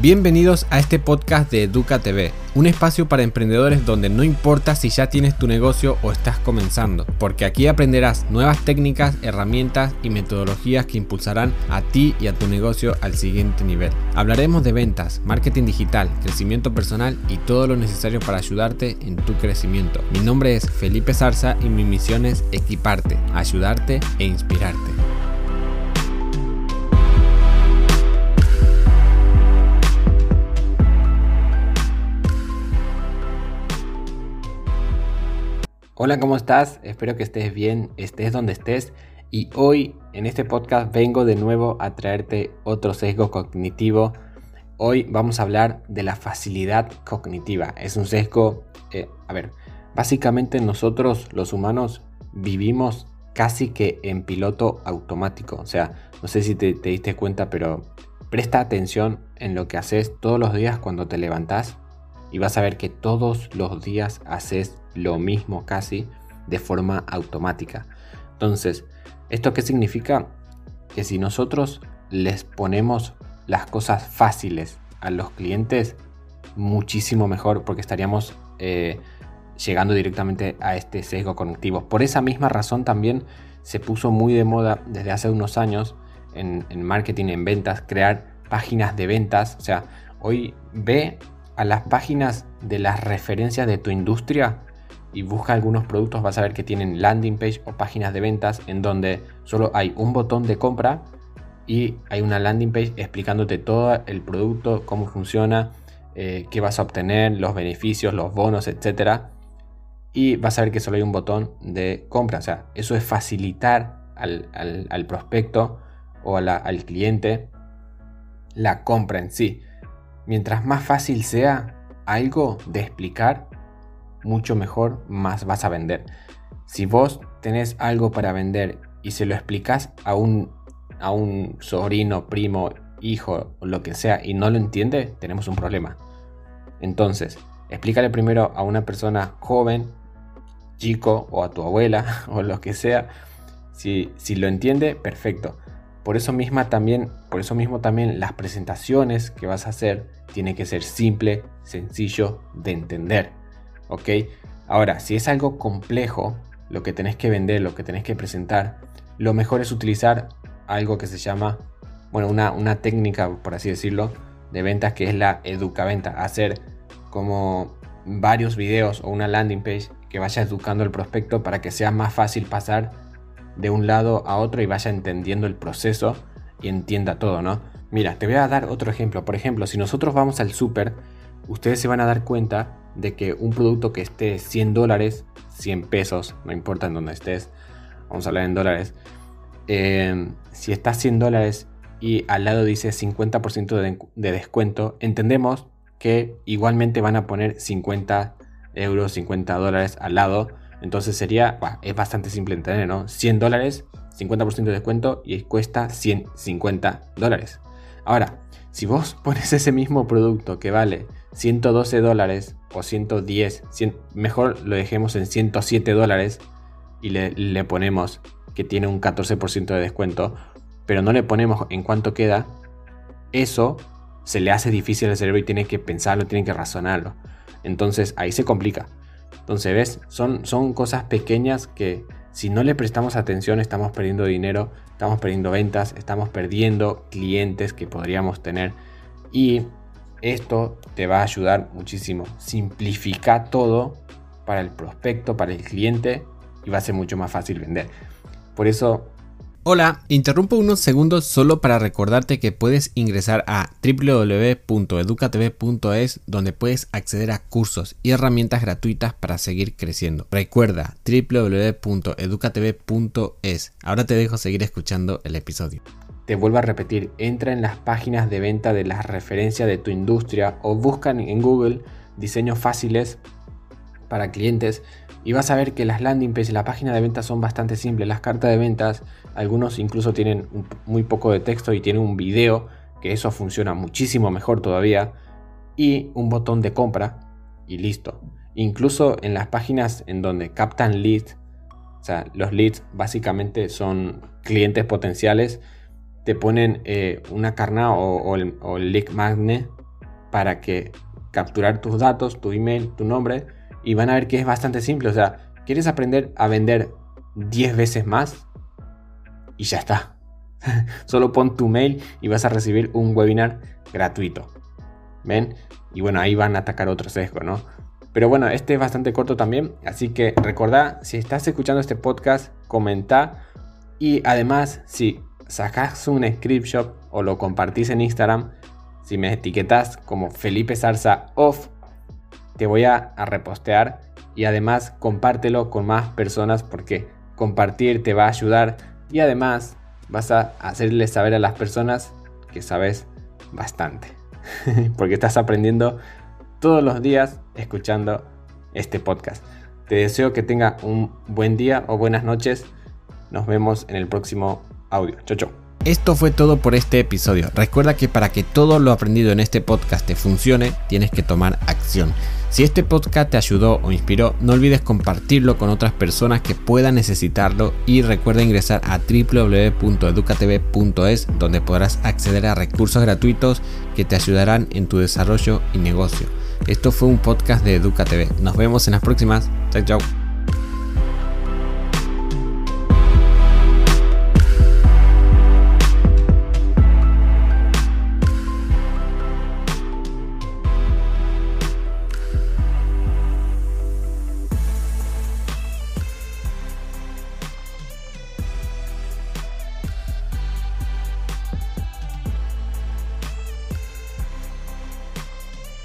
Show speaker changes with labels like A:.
A: Bienvenidos a este podcast de Educa TV, un espacio para emprendedores donde no importa si ya tienes tu negocio o estás comenzando, porque aquí aprenderás nuevas técnicas, herramientas y metodologías que impulsarán a ti y a tu negocio al siguiente nivel. Hablaremos de ventas, marketing digital, crecimiento personal y todo lo necesario para ayudarte en tu crecimiento. Mi nombre es Felipe Zarza y mi misión es equiparte, ayudarte e inspirarte. Hola, ¿cómo estás? Espero que estés bien, estés donde estés. Y hoy en este podcast vengo de nuevo a traerte otro sesgo cognitivo. Hoy vamos a hablar de la facilidad cognitiva. Es un sesgo, eh, a ver, básicamente nosotros los humanos vivimos casi que en piloto automático. O sea, no sé si te, te diste cuenta, pero presta atención en lo que haces todos los días cuando te levantas y vas a ver que todos los días haces lo mismo casi de forma automática. Entonces, ¿esto qué significa? Que si nosotros les ponemos las cosas fáciles a los clientes, muchísimo mejor porque estaríamos eh, llegando directamente a este sesgo cognitivo. Por esa misma razón también se puso muy de moda desde hace unos años en, en marketing, en ventas, crear páginas de ventas. O sea, hoy ve a las páginas de las referencias de tu industria y busca algunos productos, vas a ver que tienen landing page o páginas de ventas en donde solo hay un botón de compra y hay una landing page explicándote todo el producto, cómo funciona, eh, qué vas a obtener, los beneficios, los bonos, etc. Y vas a ver que solo hay un botón de compra. O sea, eso es facilitar al, prospecto o al cliente la compra en sí. Mientras más fácil sea algo de explicar, mucho mejor más vas a vender. Si vos tenés algo para vender y se lo explicas a un, a un sobrino, primo, hijo lo que sea y no lo entiende, tenemos un problema. Entonces, explícale primero a una persona joven, chico o a tu abuela o lo que sea. Si, si lo entiende, perfecto. Por eso, misma también, por eso mismo también las presentaciones que vas a hacer tienen que ser simple, sencillo de entender. ¿Ok? Ahora, si es algo complejo, lo que tenés que vender, lo que tenés que presentar, lo mejor es utilizar algo que se llama, bueno, una, una técnica, por así decirlo, de ventas que es la educaventa. Hacer como varios videos o una landing page que vaya educando al prospecto para que sea más fácil pasar de un lado a otro y vaya entendiendo el proceso y entienda todo, ¿no? Mira, te voy a dar otro ejemplo. Por ejemplo, si nosotros vamos al súper, ustedes se van a dar cuenta de que un producto que esté 100 dólares, 100 pesos, no importa en dónde estés, vamos a hablar en dólares, eh, si está 100 dólares y al lado dice 50% de, de descuento, entendemos que igualmente van a poner 50 euros, 50 dólares al lado entonces sería, es bastante simple entender, ¿no? 100 dólares, 50% de descuento y cuesta 150 dólares. Ahora, si vos pones ese mismo producto que vale 112 dólares o 110, mejor lo dejemos en 107 dólares y le, ponemos que tiene un 14% de descuento, pero no le ponemos en cuánto queda, eso se le hace difícil al cerebro y tiene que pensarlo, tiene que razonarlo. Entonces ahí se complica. Entonces, ¿ves? Son, son cosas pequeñas que si no le prestamos atención estamos perdiendo dinero, estamos perdiendo ventas, estamos perdiendo clientes que podríamos tener. Y esto te va a ayudar muchísimo. Simplifica todo para el prospecto, para el cliente y va a ser mucho más fácil vender. Por eso
B: Hola, interrumpo unos segundos solo para recordarte que puedes ingresar a www.educatv.es donde puedes acceder a cursos y herramientas gratuitas para seguir creciendo. Recuerda www.educatv.es. Ahora te dejo seguir escuchando el episodio.
A: Te vuelvo a repetir, entra en las páginas de venta de las referencias de tu industria o buscan en Google diseños fáciles para clientes y vas a ver que las landing pages la página de ventas son bastante simples. Las cartas de ventas, algunos incluso tienen muy poco de texto y tienen un video, que eso funciona muchísimo mejor todavía. Y un botón de compra y listo. Incluso en las páginas en donde captan leads, o sea, los leads básicamente son clientes potenciales, te ponen eh, una carna o, el, lead magnet para que capturar tus datos, tu email, tu nombre y van a ver que es bastante simple. O sea, ¿quieres aprender a vender 10 veces más? Y ya está. Solo pon tu mail y vas a recibir un webinar gratuito. ¿Ven? Y bueno, ahí van a atacar otro sesgo, ¿no? Pero bueno, este es bastante corto también, así que recordá, si estás escuchando este podcast, comenta y además si sacas un screenshot o lo compartís en Instagram, si me etiquetas como Felipe Zarza Off, te voy a, repostear y además compártelo con más personas porque compartir te va a ayudar y además vas a hacerle saber a las personas que sabes bastante. porque estás aprendiendo todos los días escuchando este podcast. Te deseo que tenga un buen día o buenas noches. Nos vemos en el próximo audio. Chau, chau.
B: Esto fue todo por este episodio. Recuerda que para que todo lo aprendido en este podcast te funcione, tienes que tomar acción. Si este podcast te ayudó o inspiró, no olvides compartirlo con otras personas que puedan necesitarlo y recuerda ingresar a www.educatv.es donde podrás acceder a recursos gratuitos que te ayudarán en tu desarrollo y negocio. Esto fue un podcast de EducaTV. Nos vemos en las próximas. Chao, chao.